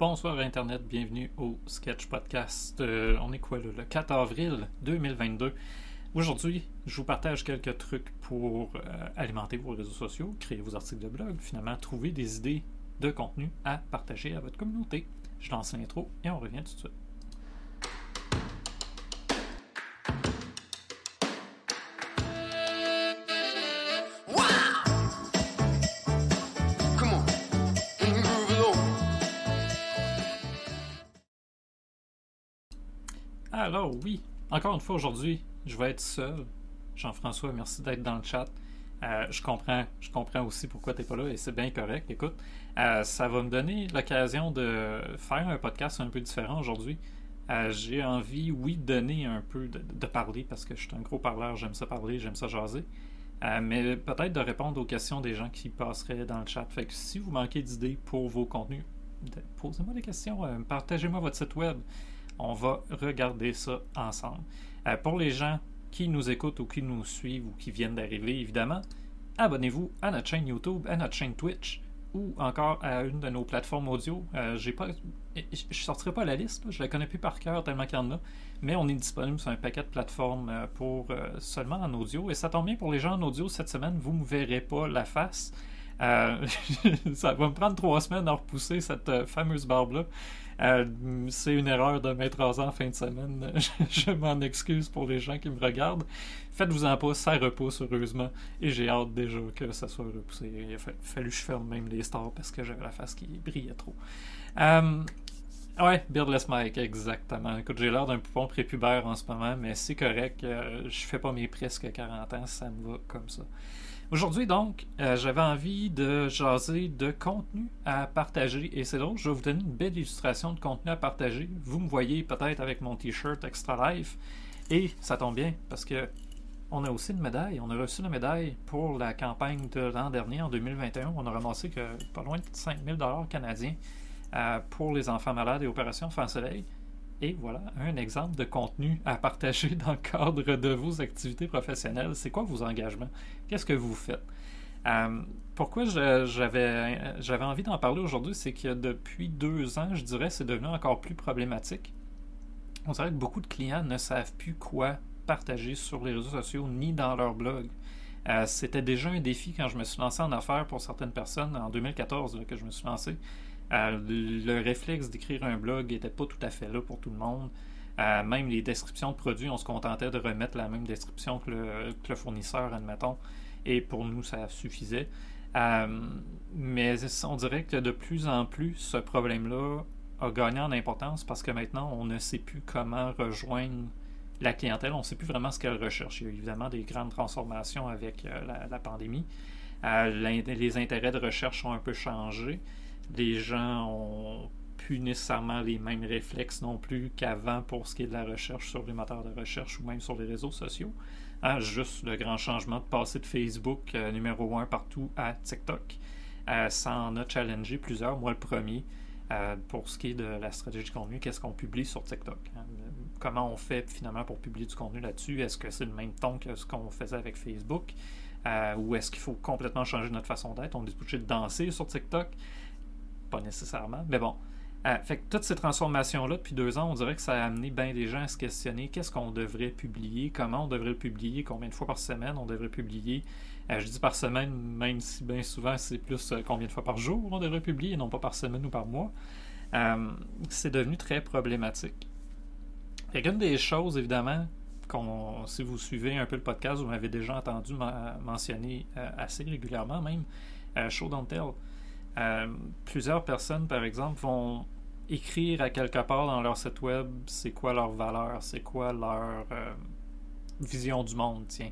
Bonsoir Internet, bienvenue au Sketch Podcast. Euh, on est quoi là, le 4 avril 2022. Aujourd'hui, je vous partage quelques trucs pour euh, alimenter vos réseaux sociaux, créer vos articles de blog, finalement trouver des idées de contenu à partager à votre communauté. Je lance l'intro et on revient tout de suite. Alors oui, encore une fois aujourd'hui, je vais être seul. Jean-François, merci d'être dans le chat. Euh, je comprends, je comprends aussi pourquoi tu n'es pas là et c'est bien correct. Écoute, euh, ça va me donner l'occasion de faire un podcast un peu différent aujourd'hui. Euh, J'ai envie, oui, de donner un peu, de, de parler parce que je suis un gros parleur, j'aime ça parler, j'aime ça jaser. Mais peut-être de répondre aux questions des gens qui passeraient dans le chat. Fait que si vous manquez d'idées pour vos contenus, posez-moi des questions, partagez-moi votre site web. On va regarder ça ensemble. Euh, pour les gens qui nous écoutent ou qui nous suivent ou qui viennent d'arriver, évidemment, abonnez-vous à notre chaîne YouTube, à notre chaîne Twitch ou encore à une de nos plateformes audio. Euh, j'ai je ne sortirai pas la liste, là, je la connais plus par cœur tellement qu'il y en a, mais on est disponible sur un paquet de plateformes euh, pour euh, seulement en audio. Et ça tombe bien pour les gens en audio cette semaine, vous ne me verrez pas la face. Ça va me prendre trois semaines à repousser cette fameuse barbe-là. C'est une erreur de mettre en en fin de semaine. je m'en excuse pour les gens qui me regardent. Faites-vous-en pas, ça repousse heureusement. Et j'ai hâte déjà que ça soit repoussé. Il a fa- fallu que je ferme même les stars parce que j'avais la face qui brillait trop. Euh, ouais, Beardless Mike, exactement. Écoute, j'ai l'air d'un poupon prépubère en ce moment, mais c'est correct. euh, je fais pas mes presque 40 ans, ça me va comme ça. Aujourd'hui, donc, euh, j'avais envie de jaser de contenu à partager. Et c'est drôle, je vais vous donner une belle illustration de contenu à partager. Vous me voyez peut-être avec mon t-shirt Extra Life. Et ça tombe bien parce que on a aussi une médaille. On a reçu la médaille pour la campagne de l'an dernier, en 2021. On a ramassé que pas loin de 5000 canadiens euh, pour les enfants malades et Opération Enfants Soleil. Et voilà, un exemple de contenu à partager dans le cadre de vos activités professionnelles. C'est quoi vos engagements? Qu'est-ce que vous faites? Euh, pourquoi j'avais envie d'en parler aujourd'hui, c'est que depuis deux ans, je dirais, c'est devenu encore plus problématique. On dirait que beaucoup de clients ne savent plus quoi partager sur les réseaux sociaux ni dans leur blog. Euh, C'était déjà un défi quand je me suis lancé en affaires pour certaines personnes en 2014 là, que je me suis lancé. Euh, le réflexe d'écrire un blog n'était pas tout à fait là pour tout le monde. Euh, même les descriptions de produits, on se contentait de remettre la même description que le, fournisseur, admettons. Et pour nous, ça suffisait. Euh, mais on dirait que de plus en plus, ce problème-là a gagné en importance parce que maintenant, on ne sait plus comment rejoindre la clientèle. On ne sait plus vraiment ce qu'elle recherche. Il y a évidemment des grandes transformations avec la, pandémie. Les intérêts de recherche ont un peu changé. Les gens ont plus nécessairement les mêmes réflexes non plus qu'avant pour ce qui est de la recherche sur les moteurs de recherche ou même sur les réseaux sociaux. Hein, juste le grand changement de passer de Facebook euh, numéro un partout à TikTok. Euh, ça en a challengé plusieurs, moi le premier, euh, pour ce qui est de la stratégie de contenu, qu'est-ce qu'on publie sur TikTok. hein? Comment on fait finalement pour publier du contenu là-dessus? Est-ce que c'est le même ton que ce qu'on faisait avec Facebook? Ou est-ce qu'il faut complètement changer notre façon d'être? On est obligé de danser sur TikTok? Pas nécessairement, mais bon. Euh, fait que toutes ces transformations-là, depuis deux ans, on dirait que ça a amené bien des gens à se questionner qu'est-ce qu'on devrait publier, comment on devrait le publier, combien de fois par semaine on devrait publier? Euh, je dis par semaine, même si bien souvent c'est plus euh, combien de fois par jour on devrait publier, et non pas par semaine ou par mois. C'est devenu très problématique. Fait qu'une des choses, évidemment, si vous suivez un peu le podcast, vous m'avez déjà entendu men- mentionner assez régulièrement même, Show Don't Tell. Euh, plusieurs personnes, par exemple, vont écrire à quelque part dans leur site web c'est quoi leur valeur, c'est quoi leur euh, vision du monde, tiens.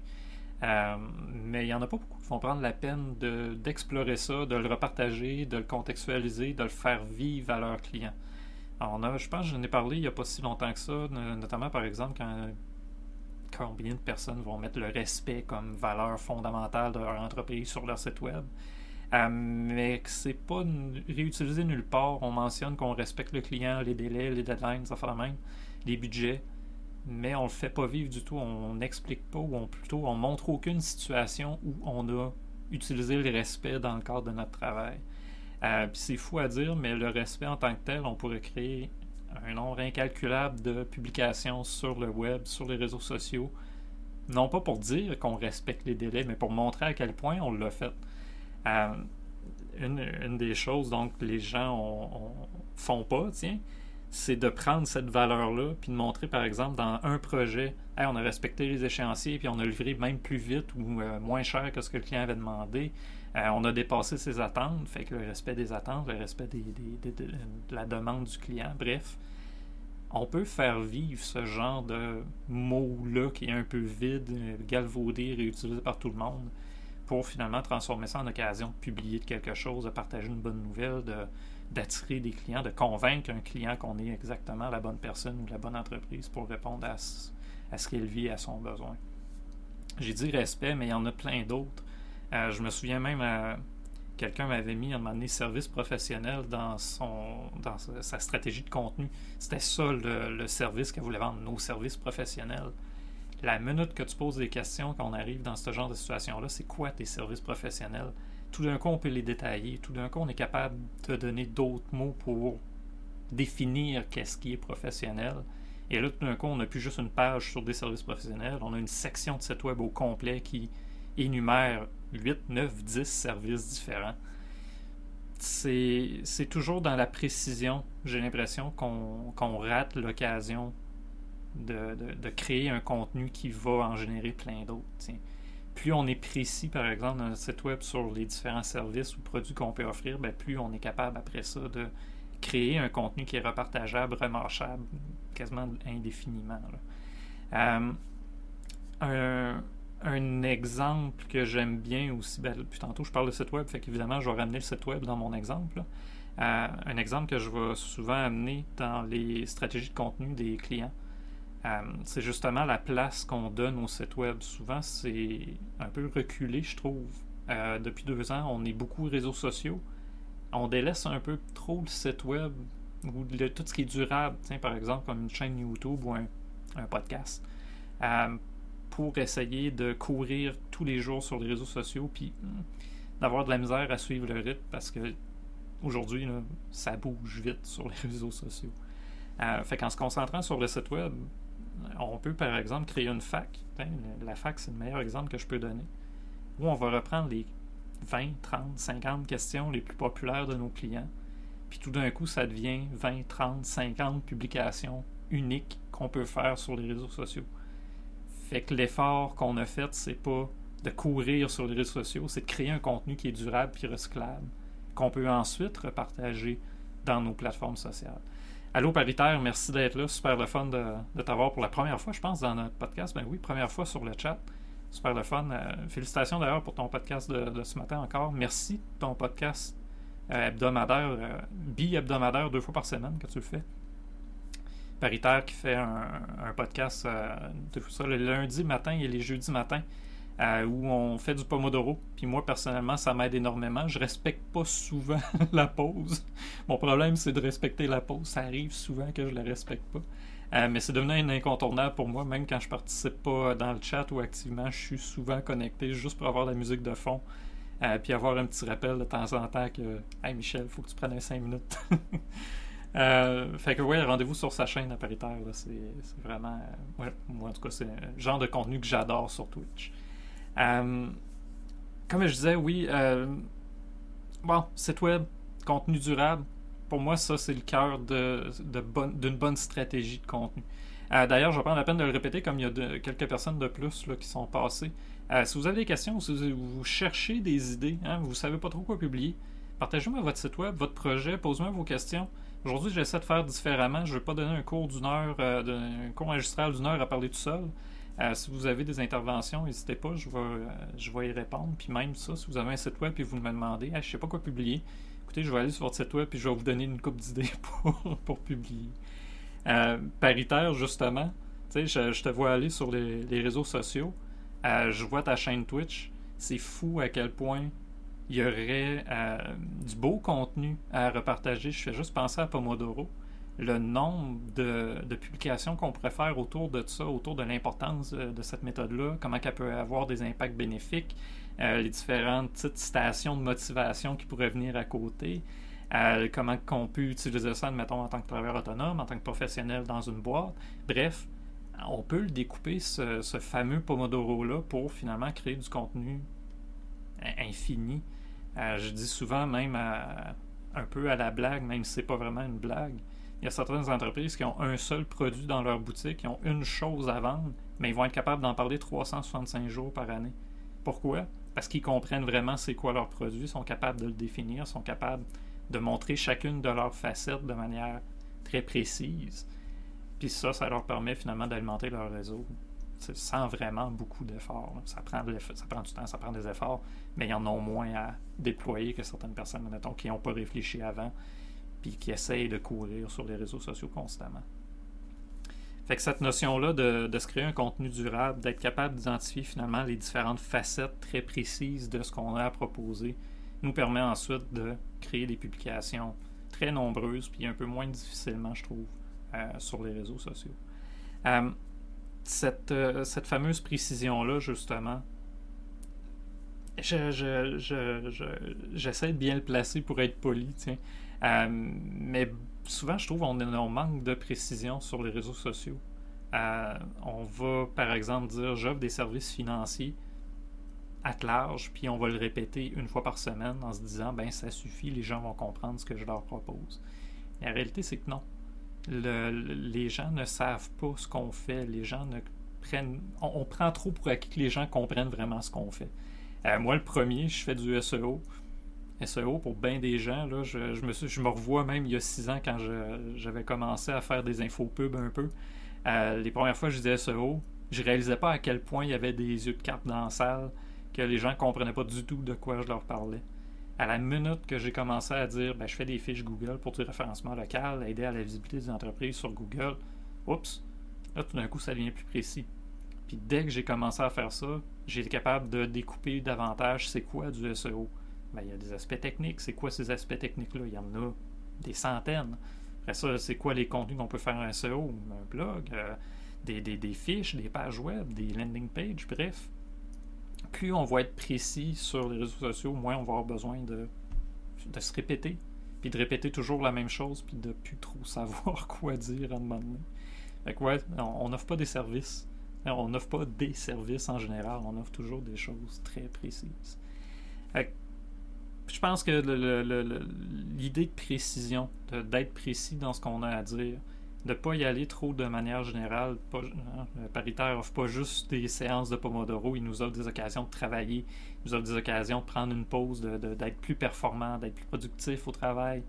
Euh, mais il n'y en a pas beaucoup qui vont prendre la peine de- d'explorer ça, de le repartager, de le contextualiser, de le faire vivre à leurs clients. Je pense que j'en ai parlé il n'y a pas si longtemps que ça, no- notamment par exemple quand combien de personnes vont mettre le respect comme valeur fondamentale de leur entreprise sur leur site web. Euh, mais que c'est pas réutilisé nulle part. On mentionne qu'on respecte le client, les délais, les deadlines, ça fait la même, les budgets, mais on le fait pas vivre du tout. On n'explique pas ou on plutôt on montre aucune situation où on a utilisé le respect dans le cadre de notre travail. Euh, c'est fou à dire, mais le respect en tant que tel, on pourrait créer un nombre incalculable de publications sur le web, sur les réseaux sociaux. Non pas pour dire qu'on respecte les délais, mais pour montrer à quel point on l'a fait. Une, des choses donc les gens font pas, tiens, c'est de prendre cette valeur-là, puis de montrer, par exemple, dans un projet, on a respecté les échéanciers, puis on a livré même plus vite ou euh, moins cher que ce que le client avait demandé. Euh, on a dépassé ses attentes, fait que le respect des attentes, le respect de la demande du client, bref. On peut faire vivre ce genre de mots-là qui est un peu vide, galvaudé, réutilisé par tout le monde, pour finalement transformer ça en occasion de publier quelque chose, de partager une bonne nouvelle, d'attirer des clients, de convaincre un client qu'on est exactement la bonne personne ou la bonne entreprise pour répondre à ce, à ce qu'il vit, à son besoin. J'ai dit respect, mais il y en a plein d'autres. Euh, je me souviens même, euh, quelqu'un m'avait mis à un moment service professionnel dans, son, dans sa, stratégie de contenu. C'était ça le, service qu'elle voulait vendre, nos services professionnels. La minute que tu poses des questions quand on arrive dans ce genre de situation-là, c'est quoi tes services professionnels? tout d'un coup, on peut les détailler. Tout d'un coup, on est capable de donner d'autres mots pour définir qu'est-ce qui est professionnel. Et là, tout d'un coup, on n'a plus juste une page sur des services professionnels, on a une section de site web au complet qui énumère 8, 9, 10 services différents. C'est toujours dans la précision, j'ai l'impression qu'on rate l'occasion de, créer un contenu qui va en générer plein d'autres plus on est précis, par exemple, dans notre site web sur les différents services ou produits qu'on peut offrir, ben, plus on est capable après ça de créer un contenu qui est repartageable, remarchable, quasiment indéfiniment. Euh, un, exemple que j'aime bien aussi, ben, puis tantôt je parle de site web, fait qu'évidemment je vais ramener le site web dans mon exemple. Euh, un exemple que je vais souvent amener dans les stratégies de contenu des clients. Euh, c'est justement la place qu'on donne au site web. Souvent, c'est un peu reculé, je trouve. Euh, depuis deux ans, on est beaucoup réseaux sociaux. On délaisse un peu trop le site web ou tout ce qui est durable, par exemple comme une chaîne YouTube ou un, podcast, euh, pour essayer de courir tous les jours sur les réseaux sociaux puis d'avoir de la misère à suivre le rythme parce que aujourd'hui, ça bouge vite sur les réseaux sociaux. fait qu'en se concentrant sur le site web, on peut par exemple créer une fac. La fac, c'est le meilleur exemple que je peux donner. Où on va reprendre les 20, 30, 50 questions les plus populaires de nos clients. Puis tout d'un coup, ça devient 20, 30, 50 publications uniques qu'on peut faire sur les réseaux sociaux. Fait que l'effort qu'on a fait, c'est pas de courir sur les réseaux sociaux, c'est de créer un contenu qui est durable puis recyclable, qu'on peut ensuite repartager dans nos plateformes sociales. Allô Paritaire, merci d'être là. Super le fun de, t'avoir pour la première fois, je pense, dans notre podcast. Ben oui, première fois sur le chat. Super le fun. Euh, félicitations d'ailleurs pour ton podcast de, ce matin encore. Merci ton podcast euh, hebdomadaire, euh, bi-hebdomadaire, deux fois par semaine que tu le fais. Paritaire qui fait un, podcast deux fois le lundi matin et les jeudis matin. Euh, où on fait du pomodoro. Puis moi, personnellement, ça m'aide énormément. Je respecte pas souvent la pause. Mon problème, c'est de respecter la pause. Ça arrive souvent que je la respecte pas. Euh, mais c'est devenu un incontournable pour moi, même quand je participe pas dans le chat ou activement, je suis souvent connecté juste pour avoir la musique de fond. Euh, puis avoir un petit rappel de temps en temps que Hey Michel, faut que tu prennes 5 minutes. fait que ouais, rendez-vous sur sa chaîne à paritaire. C'est vraiment. moi en tout cas, c'est un genre de contenu que j'adore sur Twitch. Euh, comme je disais, oui, euh, bon, site web, contenu durable, pour moi, ça, c'est le cœur d'une de, bonne stratégie de contenu. Euh, d'ailleurs, je vais prendre la peine de le répéter, comme il y a quelques personnes de plus là, qui sont passées. si vous avez des questions, si vous, cherchez des idées, hein, vous ne savez pas trop quoi publier, partagez-moi votre site web, votre projet, posez-moi vos questions. Aujourd'hui, j'essaie de faire différemment. Je ne vais pas donner un cours d'une heure, un cours magistral d'une heure à parler tout seul. Euh, si vous avez des interventions, n'hésitez pas, je vais, euh, je vais y répondre. Puis même ça, si vous avez un site web et vous me demandez, je ne sais pas quoi publier, écoutez, je vais aller sur votre site web et je vais vous donner une coupe d'idées pour, pour, publier. Euh, paritaire, justement, je, je te vois aller sur les, les réseaux sociaux, je vois ta chaîne Twitch, c'est fou à quel point il y aurait du beau contenu à repartager. Je fais juste penser à Pomodoro. Le nombre de, publications qu'on pourrait faire autour de ça, autour de l'importance de, de cette méthode-là, comment elle peut avoir des impacts bénéfiques, euh, les différentes petites stations de motivation qui pourraient venir à côté, euh, comment on peut utiliser ça, admettons, en tant que travailleur autonome, en tant que professionnel dans une boîte. Bref, on peut le découper, ce, fameux Pomodoro-là, pour finalement créer du contenu infini. Euh, je dis souvent, même un peu à la blague, même si c'est pas vraiment une blague, il y a certaines entreprises qui ont un seul produit dans leur boutique, qui ont une chose à vendre, mais ils vont être capables d'en parler 365 jours par année. Pourquoi? Parce qu'ils comprennent vraiment c'est quoi leur produit, sont capables de le définir, sont capables de montrer chacune de leurs facettes de manière très précise. Puis ça, ça leur permet finalement d'alimenter leur réseau sans vraiment beaucoup d'efforts. Ça prend, ça prend du temps, ça prend des efforts, mais ils en ont moins à déployer que certaines personnes, mettons, qui n'ont pas réfléchi avant, qui essayent de courir sur les réseaux sociaux constamment. Fait que cette notion-là de, se créer un contenu durable, d'être capable d'identifier finalement les différentes facettes très précises de ce qu'on a à proposer, nous permet ensuite de créer des publications très nombreuses, puis un peu moins difficilement, je trouve, euh, sur les réseaux sociaux. Euh, cette, euh, cette fameuse précision-là, justement, j'essaie je, je, de bien le placer pour être poli, tiens. Euh, mais souvent, je trouve qu'on on manque de précision sur les réseaux sociaux. Euh, on va, par exemple, dire j'offre des services financiers à large, puis on va le répéter une fois par semaine en se disant ben ça suffit, les gens vont comprendre ce que je leur propose. la réalité, c'est que non les gens ne savent pas ce qu'on fait. Les gens ne prennent. On, prend trop pour acquis que les gens comprennent vraiment ce qu'on fait. Euh, moi, le premier, je fais du SEO. SEO, pour bien des gens, là, je, me je me revois même il y a six ans quand j'avais commencé à faire des infopubs un peu. Euh, les premières fois que je disais SEO, je réalisais pas à quel point il y avait des yeux de carte dans la salle, que les gens comprenaient pas du tout de quoi je leur parlais à la minute que j'ai commencé à dire ben, je fais des fiches Google pour du référencement local, aider à la visibilité des entreprises sur Google, oups, là tout d'un coup ça devient plus précis. Puis dès que j'ai commencé à faire ça, j'ai été capable de découper davantage c'est quoi du SEO. Ben, il y a des aspects techniques. C'est quoi ces aspects techniques-là? Il y en a des centaines. Après ça, c'est quoi les contenus qu'on peut faire en SEO? Un blog, euh, des, des, des, fiches, des pages web, des landing pages, bref plus on va être précis sur les réseaux sociaux, moins on va avoir besoin de, de se répéter, puis de répéter toujours la même chose, puis de plus trop savoir quoi dire à un moment donné. Fait que ouais, on n'offre pas des services. On n'offre pas des services en général, on offre toujours des choses très précises. Je pense que l'idée de précision, d'être précis dans ce qu'on a à dire, de ne pas y aller trop de manière générale. Pas, hein, le paritaire offre pas juste des séances de Pomodoro, il nous offre des occasions de travailler, il nous offre des occasions de prendre une pause, d'être plus performant, d'être plus productif au travail,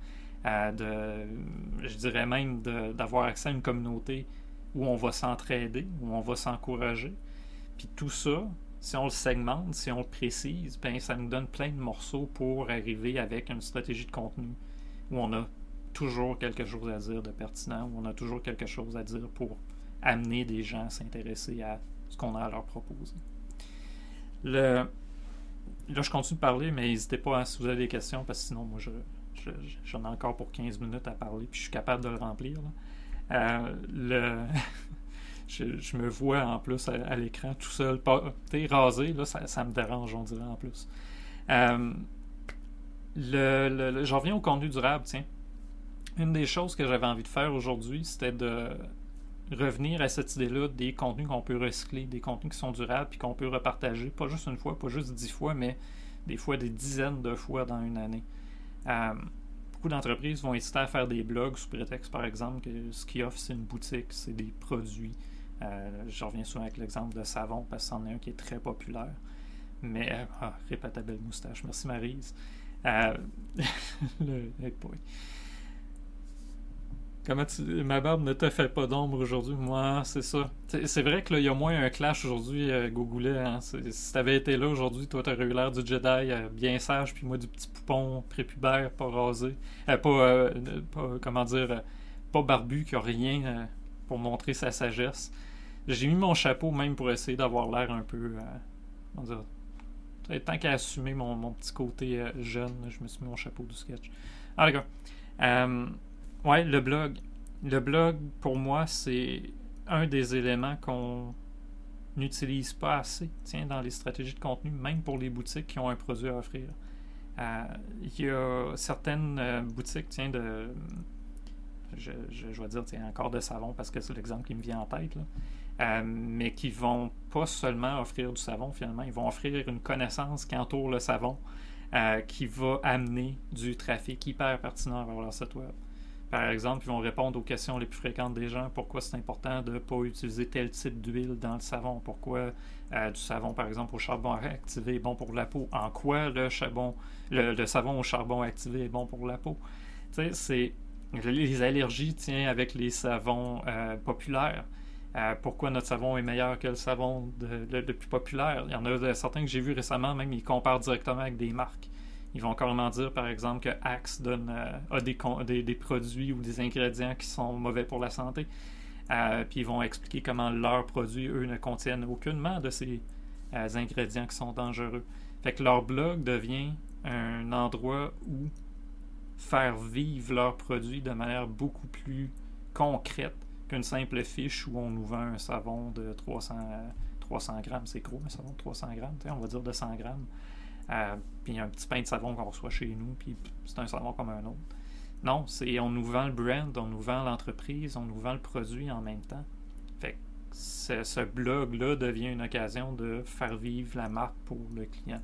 euh, de, je dirais même d'avoir accès à une communauté où on va s'entraider, où on va s'encourager. Puis tout ça, si on le segmente, si on le précise, ben ça nous donne plein de morceaux pour arriver avec une stratégie de contenu où on a toujours quelque chose à dire de pertinent, où on a toujours quelque chose à dire pour amener des gens à s'intéresser à ce qu'on a à leur proposer. Là, je continue de parler, mais n'hésitez pas à, si vous avez des questions, parce que sinon, moi, je, j'en ai encore pour 15 minutes à parler, puis je suis capable de le remplir. Euh, le... je, me vois en plus à, l'écran tout seul, rasé, là, ça, ça, me dérange, on dirait en plus. Euh, le, j'en reviens au contenu durable, tiens une des choses que j'avais envie de faire aujourd'hui, c'était de revenir à cette idée-là des contenus qu'on peut recycler, des contenus qui sont durables puis qu'on peut repartager, pas juste une fois, pas juste dix fois, mais des fois des dizaines de fois dans une année. Euh, beaucoup d'entreprises vont hésiter à faire des blogs sous prétexte, par exemple, que ce qu'ils offrent, c'est une boutique, c'est des produits. Euh, je reviens souvent avec l'exemple de savon, parce que c'en est un qui est très populaire. Mais, euh, ah, répète belle moustache, merci Marise. Euh, le, Comment tu... Ma barbe ne te fait pas d'ombre aujourd'hui? Moi, c'est ça. C'est vrai qu'il y a moins un clash aujourd'hui, Gogoulet. Hein. Si t'avais été là aujourd'hui, toi, t'aurais eu l'air du Jedi bien sage, puis moi du petit poupon prépubère, pas rasé. Pas, pas, comment dire, pas barbu, qui a rien pour montrer sa sagesse. J'ai mis mon chapeau même pour essayer d'avoir l'air un peu. comment dire. Tant qu'à assumer mon, mon, petit côté jeune, je me suis mis mon chapeau du sketch. Ah, d'accord. Ouais, le blog. le blog, pour moi, c'est un des éléments qu'on n'utilise pas assez tiens, dans les stratégies de contenu, même pour les boutiques qui ont un produit à offrir. Euh, il y a certaines euh, boutiques tiens, de. Je, je, je, vais dire tiens, encore de savon parce que c'est l'exemple qui me vient en tête. Là. Euh, mais qui vont pas seulement offrir du savon finalement, ils vont offrir une connaissance qui entoure le savon euh, qui va amener du trafic hyper pertinent vers leur site web. Par exemple, ils vont répondre aux questions les plus fréquentes des gens. Pourquoi c'est important de ne pas utiliser tel type d'huile dans le savon? Pourquoi euh, du savon, par exemple, au charbon activé est bon pour la peau? En quoi le, charbon, le, savon au charbon activé est bon pour la peau? Tu sais, c'est les allergies, tiens, avec les savons populaires. Euh, pourquoi notre savon est meilleur que le savon le, plus populaire? Il y en a certains que j'ai vus récemment, même ils comparent directement avec des marques. Ils vont carrément dire, par exemple, que Axe donne, euh, a des, des, produits ou des ingrédients qui sont mauvais pour la santé. Euh, puis ils vont expliquer comment leurs produits, eux, ne contiennent aucunement de ces euh, ingrédients qui sont dangereux. Fait que leur blog devient un endroit où faire vivre leurs produits de manière beaucoup plus concrète qu'une simple fiche où on nous vend un savon de 300, 300 grammes. C'est gros, un savon de 300 grammes, on va dire de 100 grammes. Euh, puis un petit pain de savon qu'on reçoit chez nous, puis c'est un savon comme un autre. Non, c'est on nous vend le brand, on nous vend l'entreprise, on nous vend le produit en même temps. Fait que ce, ce blog-là devient une occasion de faire vivre la marque pour le client.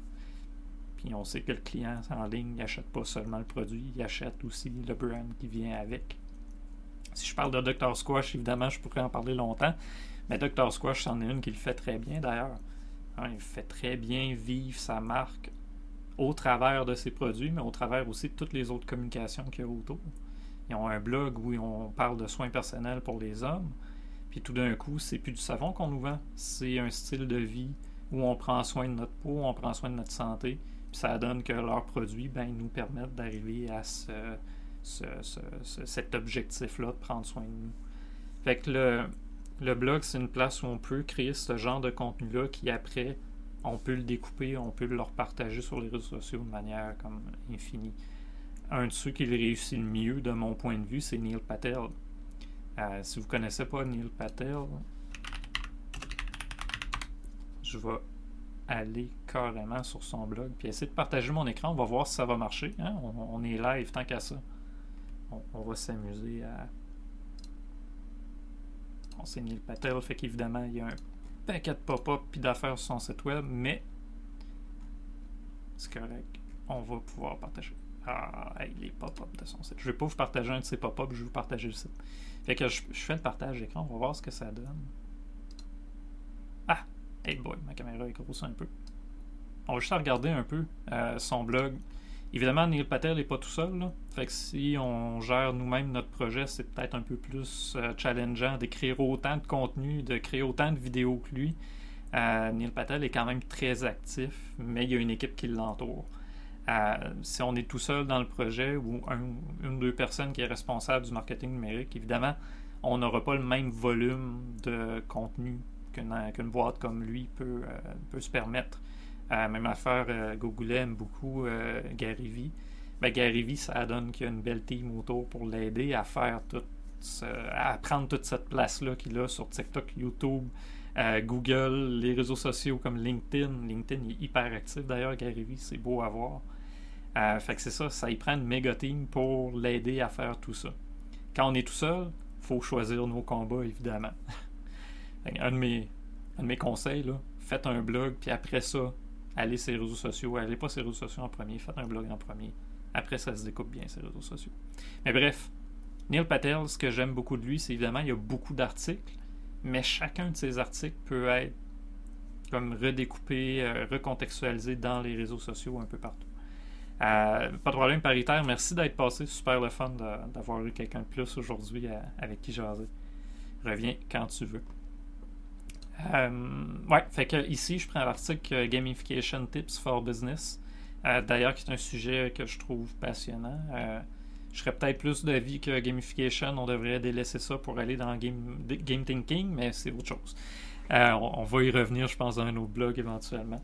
Puis on sait que le client en ligne n'achète pas seulement le produit, il achète aussi le brand qui vient avec. Si je parle de Dr. Squash, évidemment, je pourrais en parler longtemps. Mais Dr. Squash, c'en est une qui le fait très bien d'ailleurs. Hein, il fait très bien vivre sa marque au travers de ses produits, mais au travers aussi de toutes les autres communications qu'il y a autour. Ils ont un blog où on parle de soins personnels pour les hommes. Puis tout d'un coup, c'est plus du savon qu'on nous vend, c'est un style de vie où on prend soin de notre peau, on prend soin de notre santé. Puis ça donne que leurs produits ben, nous permettent d'arriver à ce, ce, ce, ce cet objectif-là de prendre soin de nous. Fait que le, le blog, c'est une place où on peut créer ce genre de contenu-là qui, après, on peut le découper, on peut le partager sur les réseaux sociaux de manière comme infinie. Un de ceux qui le réussit le mieux, de mon point de vue, c'est Neil Patel. Euh, si vous ne connaissez pas Neil Patel, je vais aller carrément sur son blog puis essayer de partager mon écran. On va voir si ça va marcher. Hein? On, est live tant qu'à ça. On, on va s'amuser à c'est Neil Patel, fait qu'évidemment, il y a un paquet de pop-up puis d'affaires sur son site web, mais c'est correct. On va pouvoir partager. Ah, hey, les pop-up de son site. Je vais pas vous partager un de ces pop-up, je vais vous partager le site. Fait que je, je fais le partage d'écran, on va voir ce que ça donne. Ah! Hey boy, ma caméra est grosse un peu. On va juste regarder un peu euh, son blog. Évidemment, Neil Patel n'est pas tout seul. Fait si on gère nous-mêmes notre projet, c'est peut-être un peu plus euh, challengeant d'écrire autant de contenu, de créer autant de vidéos que lui. Euh, Neil Patel est quand même très actif, mais il y a une équipe qui l'entoure. Euh, si on est tout seul dans le projet ou un, une ou deux personnes qui est responsable du marketing numérique, évidemment, on n'aura pas le même volume de contenu qu'une qu boîte comme lui peut, peut se permettre. Euh, même affaire, euh, Google aime beaucoup euh, Gary Vee. Ben, Gary Vee, ça donne qu'il y a une belle team autour pour l'aider à faire tout à prendre toute cette place-là qu'il a sur TikTok, YouTube, euh, Google, les réseaux sociaux comme LinkedIn. LinkedIn est hyper actif d'ailleurs, Gary Vee, c'est beau à voir. Fait que c'est ça, ça y prend une méga team pour l'aider à faire tout ça. Quand on est tout seul, faut choisir nos combats, évidemment. un, de mes, un de mes conseils, là, faites un blog, puis après ça, allez sur les réseaux sociaux. Allez pas sur les réseaux sociaux en premier, faites un blog en premier. Après, ça se découpe bien, ces réseaux sociaux. Mais bref, Neil Patel, ce que j'aime beaucoup de lui, c'est évidemment, il y a beaucoup d'articles, mais chacun de ces articles peut être comme redécoupé, euh, recontextualisé dans les réseaux sociaux un peu partout. Euh, pas de problème paritaire, merci d'être passé, super le fun d'avoir eu quelqu'un de plus aujourd'hui euh, avec qui jaser. Reviens quand tu veux. Euh, ouais, fait que ici, je prends l'article Gamification Tips for Business. Euh, D'ailleurs, qui est un sujet que je trouve passionnant. Euh, je serais peut-être plus d'avis que gamification, on devrait délaisser ça pour aller dans game, game thinking, mais c'est autre chose. Euh, on, va y revenir, je pense, dans un autre blog éventuellement.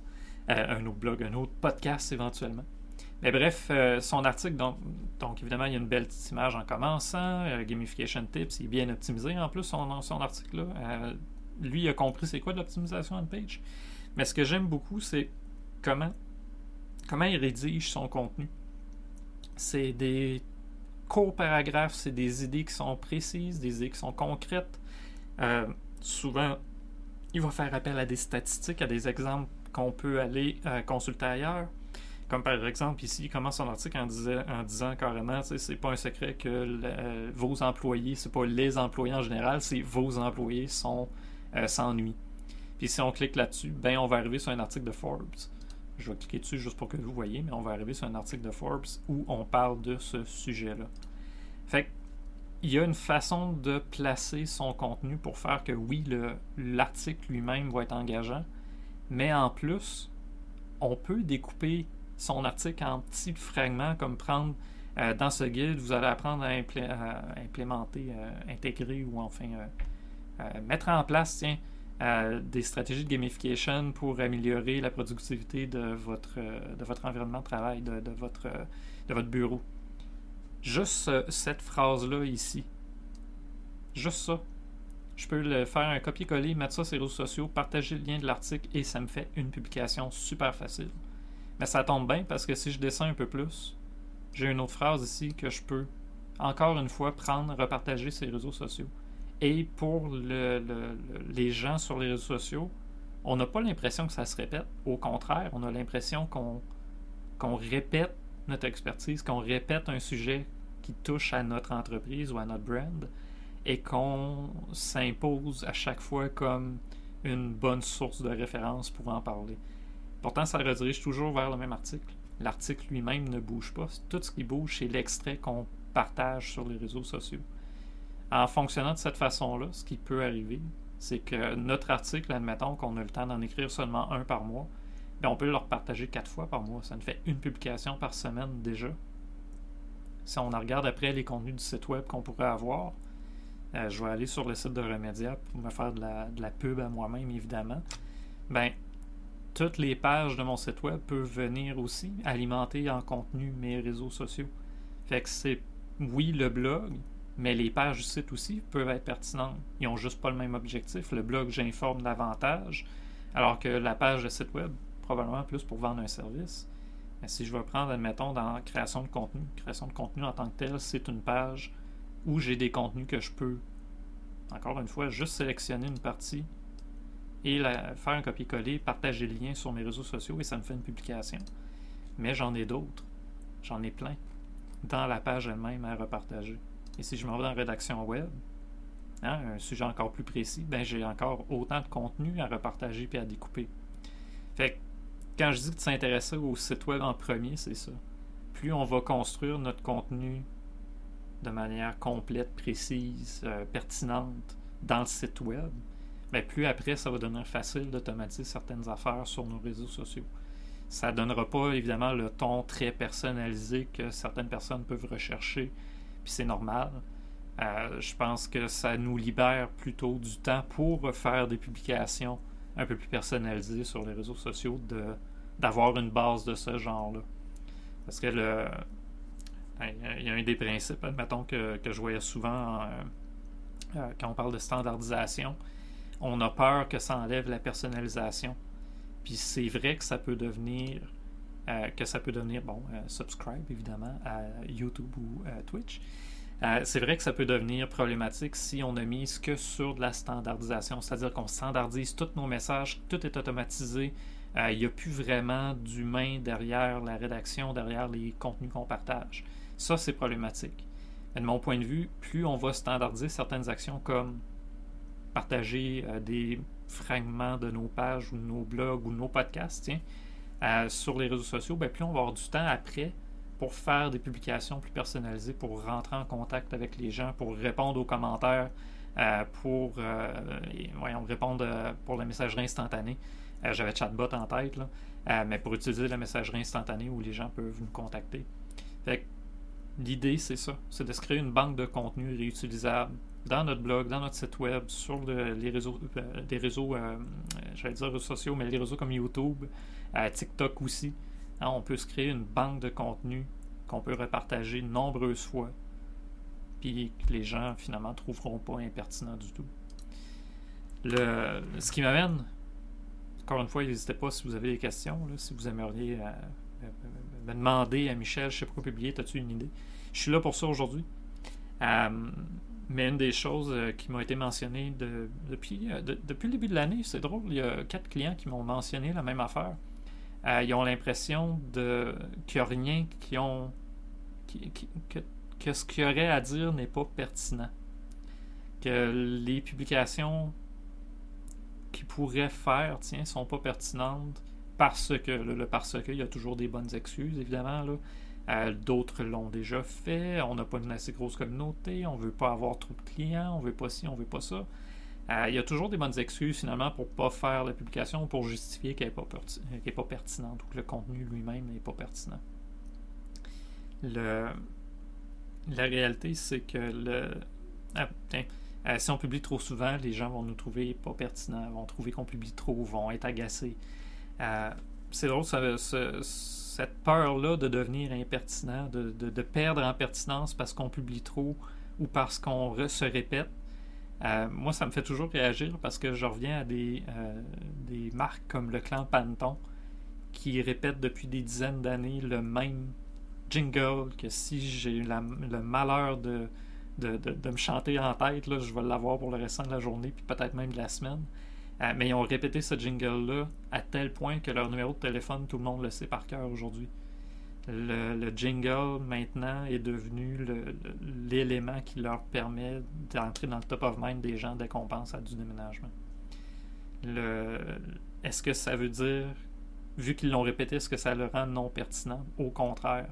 Euh, un autre blog, un autre podcast éventuellement. Mais bref, euh, son article, donc, donc, évidemment, il y a une belle petite image en commençant. euh, gamification Tips, il est bien optimisé en plus, son, son article-là. Euh, lui, a compris c'est quoi de l'optimisation on page. Mais ce que j'aime beaucoup, c'est comment, il rédige son contenu. C'est des courts paragraphes, c'est des idées qui sont précises, des idées qui sont concrètes. Euh, souvent, il va faire appel à des statistiques, à des exemples qu'on peut aller euh, consulter ailleurs. Comme par exemple, ici, il commence son article en, disant, en disant carrément, c'est pas un secret que euh, vos employés, c'est pas les employés en général, c'est vos employés sont euh, s'ennuient. Puis si on clique là-dessus, ben on va arriver sur un article de Forbes. Je vais cliquer dessus juste pour que vous voyez, mais on va arriver sur un article de Forbes où on parle de ce sujet-là. Fait il y a une façon de placer son contenu pour faire que oui, le- l'article lui-même va être engageant, mais en plus, on peut découper son article en petits fragments, comme prendre euh, dans ce guide, vous allez apprendre à, implé- à implémenter, euh, intégrer ou enfin mettre en place, euh, des stratégies de gamification pour améliorer la productivité de votre, euh, environnement de travail, de, votre, euh, bureau. Juste euh, cette phrase-là ici. Juste ça. Je peux faire un copier-coller, mettre ça sur les réseaux sociaux, partager le lien de l'article et ça me fait une publication super facile. Mais ça tombe bien parce que si je descends un peu plus, j'ai une autre phrase ici que je peux encore une fois prendre, repartager sur les réseaux sociaux. Et pour le- le- le- les gens sur les réseaux sociaux, on n'a pas l'impression que ça se répète. Au contraire, on a l'impression qu'on répète notre expertise, qu'on répète un sujet qui touche à notre entreprise ou à notre brand et qu'on s'impose à chaque fois comme une bonne source de référence pour en parler. Pourtant, ça redirige toujours vers le même article. L'article lui-même ne bouge pas. Tout ce qui bouge, c'est l'extrait qu'on partage sur les réseaux sociaux. En fonctionnant de cette façon-là, ce qui peut arriver, c'est que notre article, admettons qu'on a le temps d'en écrire seulement un par mois, ben on peut le repartager quatre fois par mois. Ça nous fait une publication par semaine déjà. Si on regarde après les contenus du site web qu'on pourrait avoir, euh, je vais aller sur le site de Remedia pour me faire de la, de la pub à moi-même, évidemment. Ben, toutes les pages de mon site web peuvent venir aussi alimenter en contenu mes réseaux sociaux. Fait que c'est, oui, le blog, mais les pages du site aussi peuvent être pertinentes. Ils n'ont juste pas le même objectif. Le blog, j'informe davantage, alors que la page de site web, probablement plus pour vendre un service. Mais si je vais prendre, admettons, dans création de contenu, création de contenu en tant que tel, c'est une page où j'ai des contenus que je peux, encore une fois, juste sélectionner une partie et la- faire un copier-coller, partager le lien sur mes réseaux sociaux et ça me fait une publication. Mais j'en ai d'autres. J'en ai plein dans la page elle-même à repartager. Et si je m'en vais dans la rédaction web, hein, un sujet encore plus précis, ben j'ai encore autant de contenu à repartager puis à découper. Fait que quand je dis de s'intéresser au site web en premier, c'est ça. Plus on va construire notre contenu de manière complète, précise, euh, pertinente dans le site web, ben plus après, ça va devenir facile d'automatiser certaines affaires sur nos réseaux sociaux. Ça ne donnera pas, évidemment, le ton très personnalisé que certaines personnes peuvent rechercher, puis c'est normal. Euh, je pense que ça nous libère plutôt du temps pour faire des publications un peu plus personnalisées sur les réseaux sociaux, d'avoir une base de ce genre-là. Parce que le, il y a un des principes, admettons, que, que je voyais souvent euh, euh, quand on parle de standardisation. On a peur que ça enlève la personnalisation. Puis c'est vrai que ça peut devenir euh, que ça peut devenir bon euh, subscribe évidemment à YouTube ou à Twitch. Euh, c'est vrai que ça peut devenir problématique si on ne mise que sur de la standardisation, c'est-à-dire qu'on standardise tous nos messages, tout est automatisé, euh, il n'y a plus vraiment d'humain derrière la rédaction, derrière les contenus qu'on partage. Ça, c'est problématique. Mais de mon point de vue, plus on va standardiser certaines actions comme partager euh, des fragments de nos pages ou de nos blogs ou de nos podcasts tiens, sur les réseaux sociaux, ben, plus on va avoir du temps après pour faire des publications plus personnalisées, pour rentrer en contact avec les gens, pour répondre aux commentaires, euh, pour euh, répondre euh, pour la messagerie instantanée. J'avais chatbot en tête, mais pour utiliser la messagerie instantanée où les gens peuvent nous contacter. L'idée, c'est ça, c'est de se créer une banque de contenu réutilisable dans notre blog, dans notre site web, sur le- les réseaux, euh, des réseaux, euh, j'allais dire réseaux sociaux, mais les réseaux comme YouTube, TikTok aussi. Hein, on peut se créer une banque de contenu qu'on peut repartager nombreuses fois, puis que les gens finalement trouveront pas impertinent du tout. Ce qui m'amène, encore une fois, n'hésitez pas si vous avez des questions, si vous aimeriez euh, me- demander à Michel, je sais pas quoi publier, as-tu une idée? Je suis là pour ça aujourd'hui. Mais une des choses euh, qui m'a été mentionnée de- depuis, euh, de- depuis le début de l'année, c'est drôle, il y a quatre clients qui m'ont mentionné la même affaire. Euh, ils ont l'impression qu'il n'y a rien qui ont que, ce qu'il y aurait à dire n'est pas pertinent. Que les publications qu'ils pourraient faire, tiens, sont pas pertinentes parce que, le parce que, il y a toujours des bonnes excuses, évidemment, là. Euh, D'autres l'ont déjà fait. On n'a pas une assez grosse communauté. On veut pas avoir trop de clients. On veut pas ci, on veut pas ça. Euh, il y a toujours des bonnes excuses finalement pour pas faire la publication, pour justifier qu'elle n'est pas, pas pertinente ou que le contenu lui-même n'est pas pertinent. Le... La réalité, c'est que le. Ah, tiens. Euh, si on publie trop souvent, les gens vont nous trouver pas pertinents, vont trouver qu'on publie trop, vont être agacés. C'est drôle, ça- ce- cette peur-là de devenir impertinent, de, perdre en pertinence parce qu'on publie trop ou parce qu'on se répète. Euh, moi, ça me fait toujours réagir parce que je reviens à des, euh, marques comme le clan Panton qui répètent depuis des dizaines d'années le même jingle que si j'ai eu le malheur de, me chanter en tête, je vais l'avoir pour le restant de la journée puis peut-être même de la semaine. Euh, mais ils ont répété ce jingle-là à tel point que leur numéro de téléphone, tout le monde le sait par cœur aujourd'hui. Le, le jingle, maintenant, est devenu l'élément qui leur permet d'entrer dans le top of mind des gens dès qu'on pense à du déménagement. Est-ce que ça veut dire, vu qu'ils l'ont répété, est-ce que ça le rend non pertinent? Au contraire,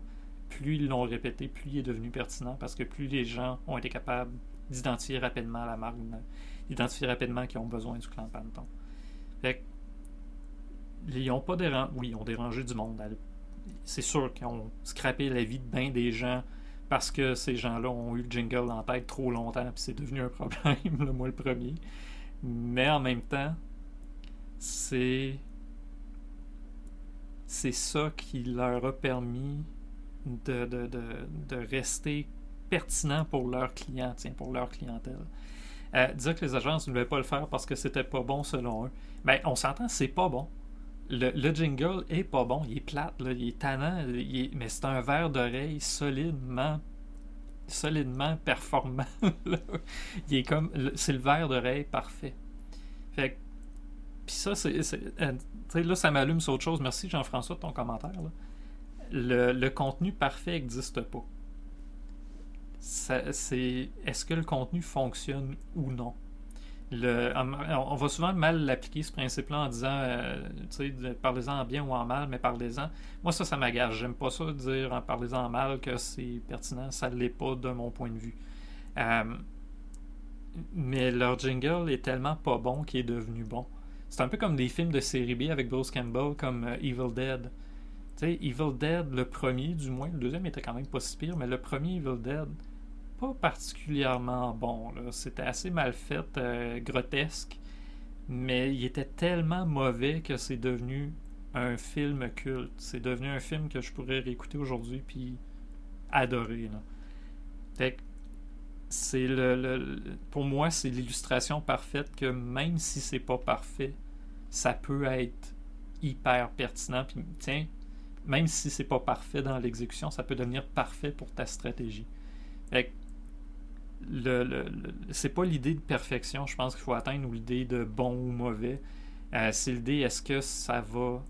plus ils l'ont répété, plus il est devenu pertinent parce que plus les gens ont été capables d'identifier rapidement la marque, d'identifier rapidement qu'ils ont besoin du clan Panton. Fait ils ont pas dérangé, oui, ils ont dérangé du monde. C'est sûr qu'ils ont scrappé la vie de bien des gens parce que ces gens-là ont eu le jingle en tête trop longtemps puis c'est devenu un problème, le moi le premier. Mais en même temps, c'est c'est ça qui leur a permis de, de, de, de rester pertinent pour leurs clients, tiens, pour leur clientèle. Euh, dire que les agences ne voulaient pas le faire parce que c'était pas bon selon eux. Ben, on s'entend, c'est pas bon. Le, le jingle est pas bon, il est plate, là, il est tannant, mais c'est un verre d'oreille solidement solidement performant. il est comme c'est le verre d'oreille parfait. Fait puis ça c'est euh, là ça m'allume sur autre chose. Merci Jean-François de ton commentaire. Le, le contenu parfait n'existe pas. C'est est-ce que le contenu fonctionne ou non? On va souvent mal l'appliquer ce principe-là en disant, euh, tu sais, parlez-en en bien ou en mal, mais parlez-en. Moi, ça, ça m'agace. J'aime pas ça de dire en parlez-en en mal que c'est pertinent. Ça l'est pas de mon point de vue. Euh, mais leur jingle est tellement pas bon qu'il est devenu bon. C'est un peu comme des films de série B avec Bruce Campbell, comme euh, Evil Dead. Tu Evil Dead, le premier du moins, le deuxième était quand même pas si pire, mais le premier Evil Dead, pas particulièrement bon. C'était assez mal fait, euh, grotesque, mais il était tellement mauvais que c'est devenu un film culte. C'est devenu un film que je pourrais réécouter aujourd'hui puis adorer. C'est le- le- pour moi, c'est l'illustration parfaite que même si c'est pas parfait, ça peut être hyper pertinent. Puis tiens, même si c'est pas parfait dans l'exécution, ça peut devenir parfait pour ta stratégie. Fait que c'est pas l'idée de perfection, je pense qu'il faut atteindre ou l'idée de bon ou mauvais. Euh, c'est l'idée est-ce que ça va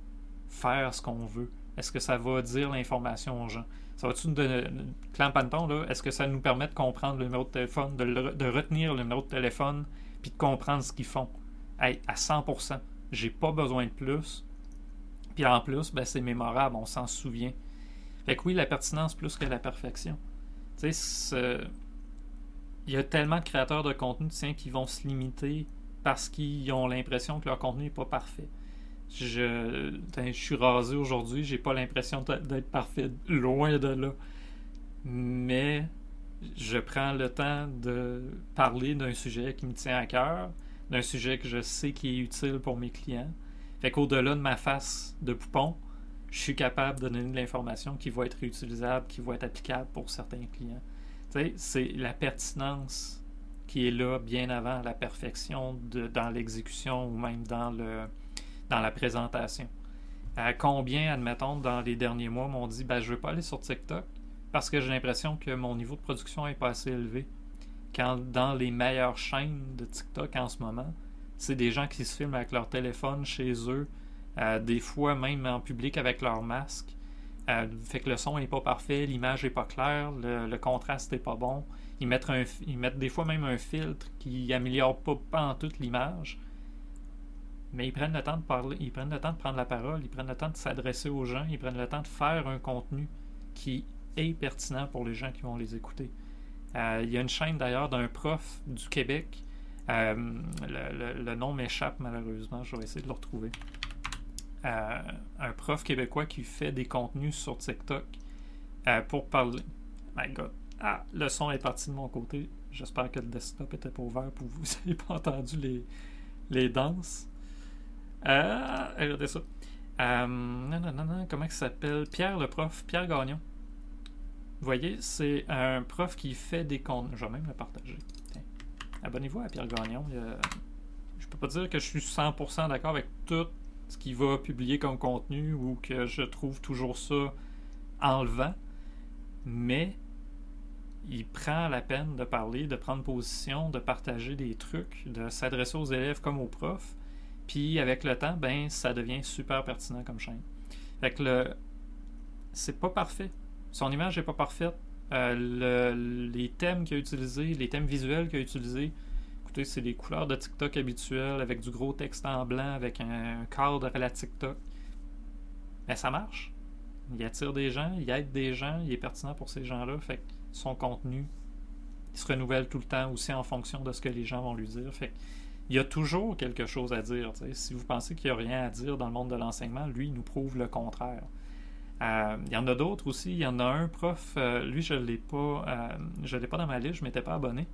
faire ce qu'on veut? Est-ce que ça va dire l'information aux gens? Ça va-tu nous donner. Clan Panton, là, est-ce que ça nous permet de comprendre le numéro de téléphone, de, retenir le numéro de téléphone, puis de comprendre ce qu'ils font? Hey, À 100%. J'ai pas besoin de plus. Puis en plus, ben, c'est mémorable, on s'en souvient. Fait que oui, la pertinence plus que la perfection. Tu sais, il y a tellement de créateurs de contenu qui vont se limiter parce qu'ils ont l'impression que leur contenu n'est pas parfait. Je, ben, je suis rasé aujourd'hui, j'ai pas l'impression d'être d'être parfait, loin de là. Mais je prends le temps de parler d'un sujet qui me tient à cœur, d'un sujet que je sais qui est utile pour mes clients. Fait qu'au-delà de ma face de poupon, je suis capable de donner de l'information qui va être réutilisable, qui va être applicable pour certains clients. C'est la pertinence qui est là bien avant la perfection dans l'exécution ou même dans, la présentation. À combien, admettons, dans les derniers mois, m'ont dit ben, je ne veux pas aller sur TikTok parce que j'ai l'impression que mon niveau de production n'est pas assez élevé. Quand dans les meilleures chaînes de TikTok en ce moment, c'est des gens qui se filment avec leur téléphone chez eux, euh, des fois même en public avec leur masque. Euh, fait que le son n'est pas parfait, l'image n'est pas claire, le, contraste n'est pas bon. Ils mettent, des fois même un filtre qui améliore pas, en toute l'image. Mais ils prennent le temps de parler, ils prennent le temps de prendre la parole, ils prennent le temps de s'adresser aux gens, ils prennent le temps de faire un contenu qui est pertinent pour les gens qui vont les écouter. Euh, il y a une chaîne d'ailleurs d'un prof du Québec. Euh, le, nom m'échappe malheureusement, je vais essayer de le retrouver. Euh, un prof québécois qui fait des contenus sur TikTok pour parler. My God. Ah, le son est parti de mon côté. J'espère que le desktop était pas ouvert pour vous. Vous n'avez pas entendu les, les danses. regardez ça. non, non, non, comment il s'appelle? Pierre le prof, Pierre Gagnon. Vous voyez, c'est un prof qui fait des comptes. Je vais même le partager. Abonnez-vous à Pierre Gagnon. Je peux pas dire que je suis 100% d'accord avec tout ce qu'il va publier comme contenu ou que je trouve toujours ça enlevant. Mais il prend la peine de parler, de prendre position, de partager des trucs, de s'adresser aux élèves comme aux profs. Puis avec le temps, ben ça devient super pertinent comme chaîne. Fait que le c'est pas parfait. Son image n'est pas parfaite. Euh, les thèmes qu'il a utilisés, les thèmes visuels qu'il a utilisés, c'est des couleurs de TikTok habituelles avec du gros texte en blanc, avec un, cadre à la TikTok. Mais ça marche. Il attire des gens, il aide des gens, il est pertinent pour ces gens-là. Fait que son contenu, il se renouvelle tout le temps aussi en fonction de ce que les gens vont lui dire. Fait il y a toujours quelque chose à dire. Si vous pensez qu'il n'y a rien à dire dans le monde de l'enseignement, lui, il nous prouve le contraire. Euh, il y en a d'autres aussi. Il y en a un prof, euh, lui, je ne l'ai pas, euh, je l'ai pas dans ma liste, je ne m'étais pas abonné,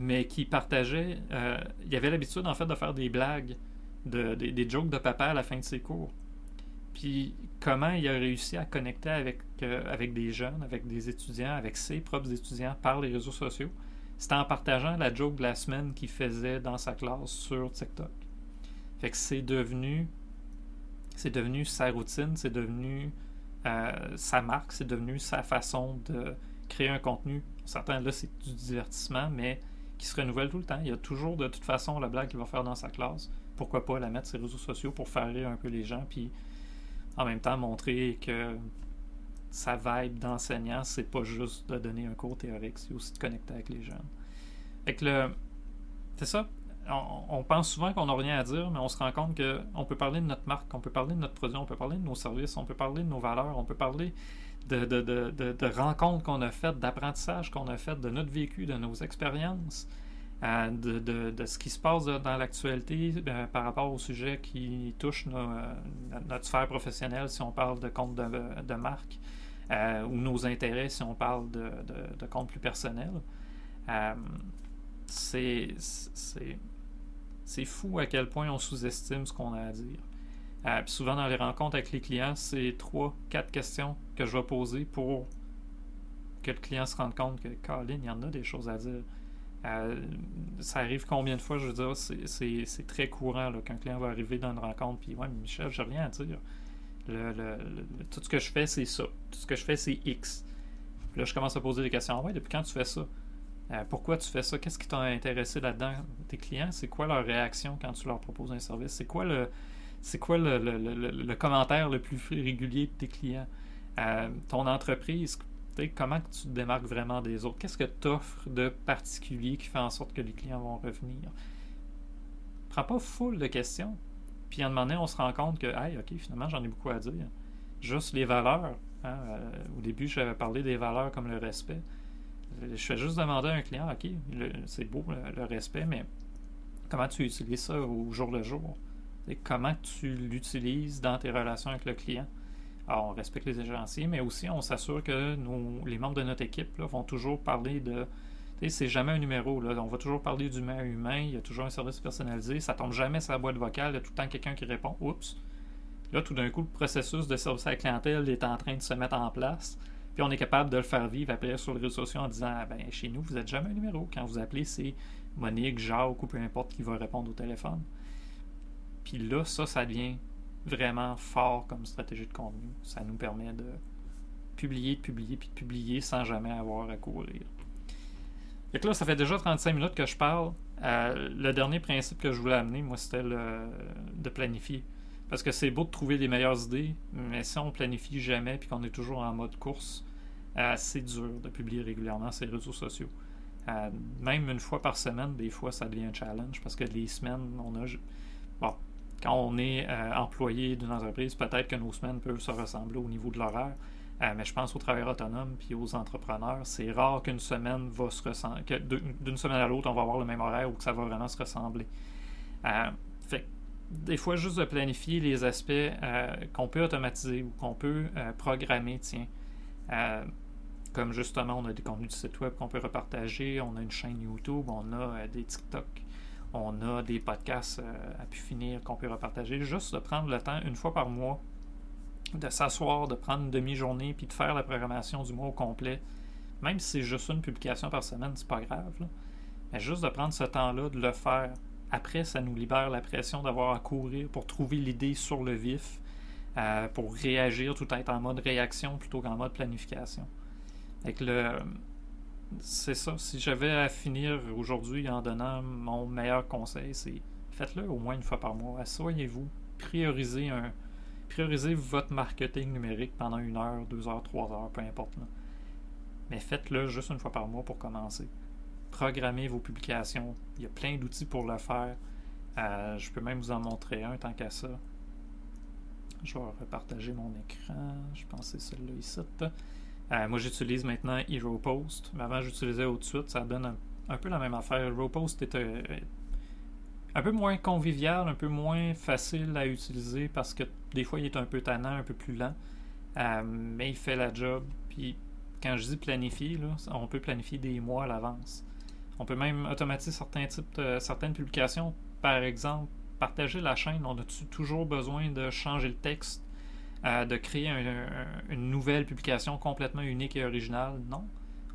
mais qui partageait. il avait l'habitude, en fait, de faire des blagues, de, des, jokes de papa à la fin de ses cours. Puis comment il a réussi à connecter avec, avec des jeunes, avec des étudiants, avec ses propres étudiants par les réseaux sociaux. C'était en partageant la joke de la semaine qu'il faisait dans sa classe sur TikTok. Fait que c'est devenu c'est devenu sa routine, c'est devenu euh, sa marque, c'est devenu sa façon de créer un contenu. Certains, là, c'est du divertissement, mais qui se renouvelle tout le temps. Il y a toujours, de toute façon, la blague qu'il va faire dans sa classe. Pourquoi pas la mettre sur les réseaux sociaux pour faire rire un peu les gens, puis en même temps montrer que sa vibe d'enseignant, c'est pas juste de donner un cours théorique, c'est aussi de connecter avec les jeunes. Fait que le. C'est ça on, pense souvent qu'on n'a rien à dire, mais on se rend compte qu'on peut parler de notre marque, on peut parler de notre produit, on peut parler de nos services, on peut parler de nos valeurs, on peut parler de, rencontres qu'on a faites, d'apprentissage qu'on a fait, de notre vécu, de nos expériences, euh, de, ce qui se passe dans l'actualité euh, par rapport au sujet qui touche euh, notre sphère professionnelle, si on parle de compte de, marque, ou nos intérêts si on parle de, compte plus personnel. c'est fou à quel point on sous-estime ce qu'on a à dire. Euh, souvent dans les rencontres avec les clients, c'est trois, quatre questions que je vais poser pour que le client se rende compte que, Colin, il y en a des choses à dire. Euh, ça arrive combien de fois, je veux dire, c'est très courant qu'un client va arriver dans une rencontre, puis ouais, Michel, j'ai rien à dire. tout ce que je fais, c'est ça. Tout ce que je fais, c'est X. Puis là, je commence à poser des questions. Ouais, depuis quand tu fais ça? Euh, pourquoi tu fais ça? Qu'est-ce qui t'a intéressé là-dedans? Tes clients, c'est quoi leur réaction quand tu leur proposes un service? C'est quoi le, c'est quoi le, commentaire le plus régulier de tes clients? Euh, ton entreprise, comment tu te démarques vraiment des autres? Qu'est-ce que tu offres de particulier qui fait en sorte que les clients vont revenir? Prends pas full de questions. Puis à un moment donné, on se rend compte que, hey, ok, finalement, j'en ai beaucoup à dire. Juste les valeurs. Hein, euh, au début, j'avais parlé des valeurs comme le respect. Je fais juste demander à un client, OK, c'est beau le, respect, mais comment tu utilises ça au jour le jour? Comment tu l'utilises dans tes relations avec le client? Alors, on respecte les agenciers, mais aussi on s'assure que les membres de notre équipe vont toujours parler de. C'est jamais un numéro. Là. On va toujours parler d'humain à humain. Il y a toujours un service personnalisé. Ça tombe jamais sur la boîte vocale. Il y a tout le temps quelqu'un qui répond Oups. Là, tout d'un coup, le processus de service à la clientèle est en train de se mettre en place. Puis on est capable de le faire vivre après sur les réseaux sociaux en disant ah, ben, chez nous, vous n'êtes jamais un numéro. Quand vous appelez, c'est Monique, Jacques ou peu importe qui va répondre au téléphone. Puis là, ça, ça devient vraiment fort comme stratégie de contenu. Ça nous permet de publier, de publier, puis de publier sans jamais avoir à courir. Et là, ça fait déjà 35 minutes que je parle. Euh, le dernier principe que je voulais amener, moi, c'était de planifier. Parce que c'est beau de trouver les meilleures idées, mais si on planifie jamais puis qu'on est toujours en mode course, euh, c'est dur de publier régulièrement les réseaux sociaux. Euh, même une fois par semaine, des fois, ça devient un challenge parce que les semaines, on a. Bon, quand on est employé d'une entreprise, peut-être que nos semaines peuvent se ressembler au niveau de l'horaire, euh, mais je pense aux travailleurs autonomes puis aux entrepreneurs. C'est rare qu'une semaine va se ressembler, que d'une semaine à l'autre, on va avoir le même horaire ou que ça va vraiment se ressembler. Euh, fait des fois, juste de planifier les aspects euh, qu'on peut automatiser ou qu'on peut programmer, tiens. comme justement, on a des contenus du site web qu'on peut repartager, on a une chaîne YouTube, on a des TikTok, on a des podcasts à pu finir qu'on peut repartager. Juste de prendre le temps une fois par mois de s'asseoir, de prendre une demi-journée, puis de faire la programmation du mois au complet, même si c'est juste une publication par semaine, c'est pas grave. Mais juste de prendre ce temps-là, de le faire. Après, ça nous libère la pression d'avoir à courir pour trouver l'idée sur le vif, euh, pour réagir, tout être en mode réaction plutôt qu'en mode planification. Avec le. C'est ça. Si j'avais à finir aujourd'hui en donnant mon meilleur conseil, c'est faites-le au moins une fois par mois. Asseyez-vous, priorisez un, priorisez votre marketing numérique pendant une heure, deux heures, trois heures, peu importe. Mais faites-le juste une fois par mois pour commencer. Programmez vos publications. Il y a plein d'outils pour le faire. Euh, je peux même vous en montrer un tant qu'à ça. Je vais repartager mon écran. Je pense que c'est celui-là ici. Euh, moi, j'utilise maintenant HeroPost. Mais avant, j'utilisais au-dessus. Ça donne un, peu la même affaire. HeroPost est, euh, un peu moins convivial, un peu moins facile à utiliser parce que des fois il est un peu tannant, un peu plus lent. Euh, mais il fait la job. Puis quand je dis planifier, on peut planifier des mois à l'avance. On peut même automatiser certains types de, certaines publications. Par exemple, partager la chaîne, on a toujours besoin de changer le texte, de créer une nouvelle publication complètement unique et originale? Non.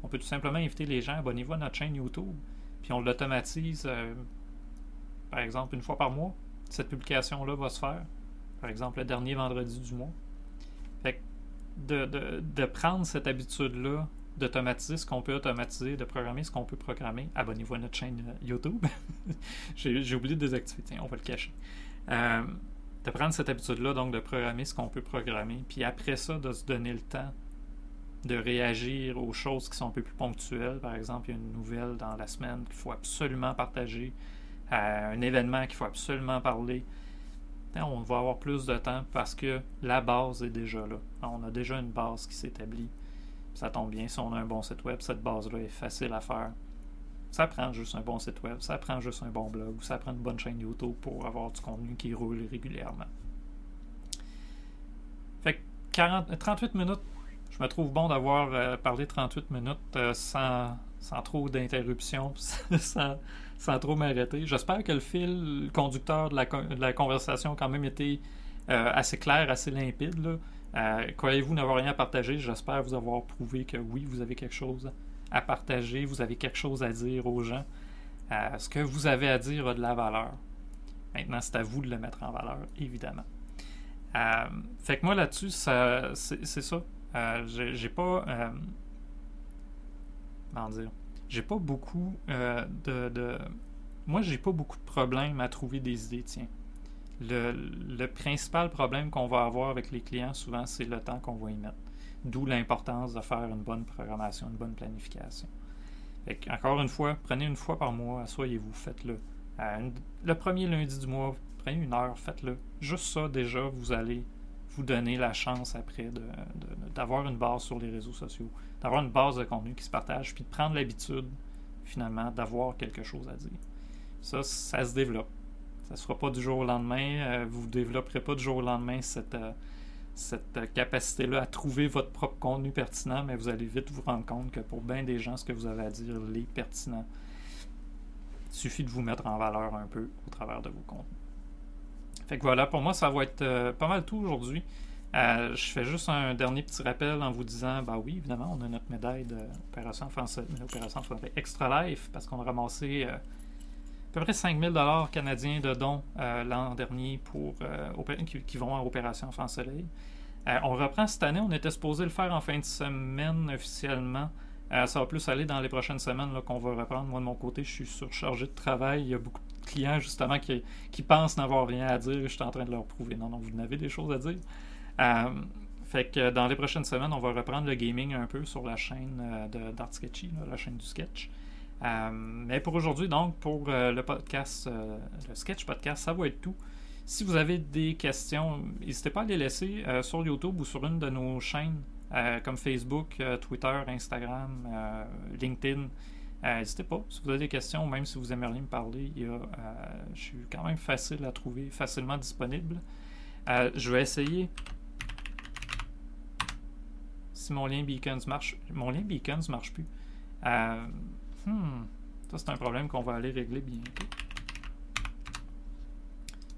On peut tout simplement inviter les gens, abonnez-vous à notre chaîne YouTube. Puis on l'automatise. Euh, par exemple, une fois par mois, cette publication-là va se faire. Par exemple, le dernier vendredi du mois. Fait de, de, prendre cette habitude-là, d'automatiser ce qu'on peut automatiser, de programmer ce qu'on peut programmer. Abonnez-vous à notre chaîne euh, YouTube. J'ai oublié de désactiver, tiens, on va le cacher. Euh, de prendre cette habitude-là, donc de programmer ce qu'on peut programmer, puis après ça, de se donner le temps de réagir aux choses qui sont un peu plus ponctuelles. Par exemple, il y a une nouvelle dans la semaine qu'il faut absolument partager un événement qu'il faut absolument parler, on va avoir plus de temps parce que la base est déjà là. On a déjà une base qui s'établit. Ça tombe bien, si on a un bon site web, cette base-là est facile à faire. Ça prend juste un bon site web, ça prend juste un bon blog, ça prend une bonne chaîne YouTube pour avoir du contenu qui roule régulièrement. Fait que 38 minutes, je me trouve bon d'avoir euh, parlé 38 minutes euh, sans, sans trop d'interruptions, sans, trop m'arrêter. J'espère que le fil conducteur de la, conversation a quand même été euh, assez clair, assez limpide. Croyez-vous n'avoir rien à partager? J'espère vous avoir prouvé que oui, vous avez quelque chose à partager, vous avez quelque chose à dire aux gens. Euh, ce que vous avez à dire a de la valeur. Maintenant, c'est à vous de le mettre en valeur, évidemment. fait que moi, là-dessus, c'est ça. j'ai pas. comment dire? j'ai pas beaucoup euh, de, Moi, j'ai pas beaucoup de problèmes à trouver des idées, tiens. Le, principal problème qu'on va avoir avec les clients, souvent, c'est le temps qu'on va y mettre. D'où l'importance de faire une bonne programmation, une bonne planification. encore une fois, prenez une fois par mois, asseyez-vous, faites-le. le premier lundi du mois, prenez une heure, faites-le. Juste ça, déjà, vous allez vous donner la chance après d'avoir une base sur les réseaux sociaux, d'avoir une base de contenu qui se partage, puis de prendre l'habitude, finalement, d'avoir quelque chose à dire. Ça, ça se développe. Ça ne sera pas du jour au lendemain. Euh, vous ne développerez pas du jour au lendemain cette, euh, cette capacité-là à trouver votre propre contenu pertinent, mais vous allez vite vous rendre compte que pour bien des gens, ce que vous avez à dire est pertinent. Il suffit de vous mettre en valeur un peu au travers de vos contenus. Fait que voilà, pour moi, ça va être euh, pas mal tout aujourd'hui. Euh, je fais juste un dernier petit rappel en vous disant, bah oui, évidemment, on a notre médaille d'opération France, opération Extra Life parce qu'on a ramassé peu près 5000 dollars canadiens de dons l'an dernier pour qui, qui, vont à Opération France Soleil. on reprend cette année, on était supposé le faire en fin de semaine officiellement. Euh, ça va plus aller dans les prochaines semaines qu'on va reprendre. Moi, de mon côté, je suis surchargé de travail. Il y a beaucoup de clients, justement, qui, pensent n'avoir rien à dire. Je suis en train de leur prouver. Non, non, vous n'avez des choses à dire. Euh, fait que dans les prochaines semaines, on va reprendre le gaming un peu sur la chaîne euh, d'Art Sketchy, la chaîne du sketch. Mais pour aujourd'hui, donc, pour le podcast, le sketch podcast, ça va être tout. Si vous avez des questions, n'hésitez pas à les laisser sur YouTube ou sur une de nos chaînes euh, comme Facebook, euh, Twitter, Instagram, euh, LinkedIn. N'hésitez pas, si vous avez des questions, même si vous aimeriez me parler, je suis quand même facile à trouver, facilement disponible. je vais essayer si mon lien Beacons marche. Mon lien Beacons marche plus. Hmm, ça, c'est un problème qu'on va aller régler bientôt.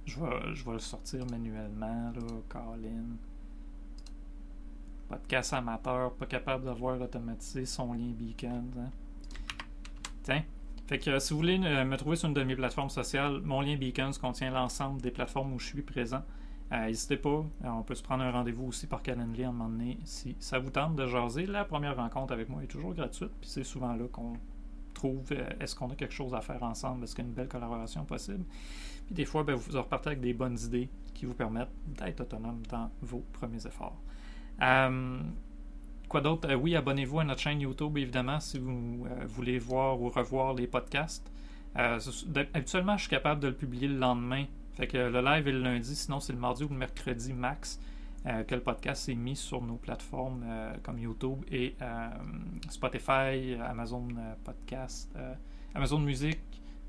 Je vais, je vais le sortir manuellement, là, Colin. Podcast amateur, pas capable d'avoir automatisé son lien beacon. Hein. Tiens. Fait que si vous voulez euh, me trouver sur une de mes plateformes sociales, mon lien Beacons contient l'ensemble des plateformes où je suis présent. Euh, n'hésitez pas, euh, on peut se prendre un rendez-vous aussi par Calendly à un moment donné si ça vous tente de jaser. La première rencontre avec moi est toujours gratuite, puis c'est souvent là qu'on trouve est-ce qu'on a quelque chose à faire ensemble, est-ce qu'il y a une belle collaboration possible? Puis des fois, ben, vous repartez avec des bonnes idées qui vous permettent d'être autonome dans vos premiers efforts. Euh, quoi d'autre? Euh, oui, abonnez-vous à notre chaîne YouTube, évidemment, si vous euh, voulez voir ou revoir les podcasts. habituellement, je suis capable de le publier le lendemain. Fait que le live est le lundi, sinon c'est le mardi ou le mercredi max que le podcast est mis sur nos plateformes comme YouTube et Spotify, Amazon Podcast, Amazon Music,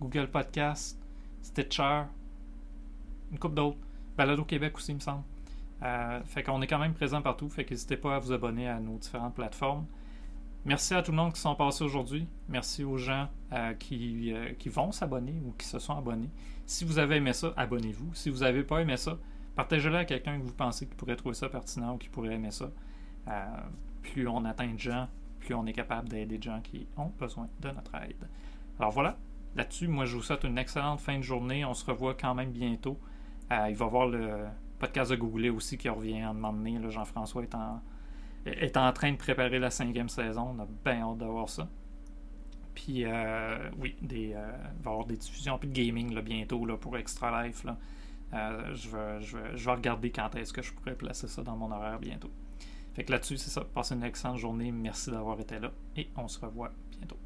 Google Podcast, Stitcher, une coupe d'autres. Balado Québec aussi, il me semble. Euh, fait qu'on est quand même présent partout, fait n'hésitez pas à vous abonner à nos différentes plateformes. Merci à tout le monde qui sont passés aujourd'hui. Merci aux gens euh, qui, euh, qui, vont s'abonner ou qui se sont abonnés. Si vous avez aimé ça, abonnez-vous. Si vous n'avez pas aimé ça, partagez-le à quelqu'un que vous pensez qui pourrait trouver ça pertinent ou qui pourrait aimer ça. plus on atteint de gens, plus on est capable d'aider des gens qui ont besoin de notre aide. Alors voilà, là-dessus, moi je vous souhaite une excellente fin de journée. On se revoit quand même bientôt. il va y avoir le, podcast de Google aussi qui revient à un moment donné. Jean-François est en, est en train de préparer la cinquième saison. On a bien hâte d'avoir ça. Puis, euh, oui, euh, il va y avoir des diffusions, puis de gaming bientôt pour Extra Life. Euh, je, vais, je, vais, je, vais, regarder quand est-ce que je pourrais placer ça dans mon horaire bientôt. Fait que là-dessus, c'est ça. Passez une excellente journée. Merci d'avoir été là. Et on se revoit bientôt.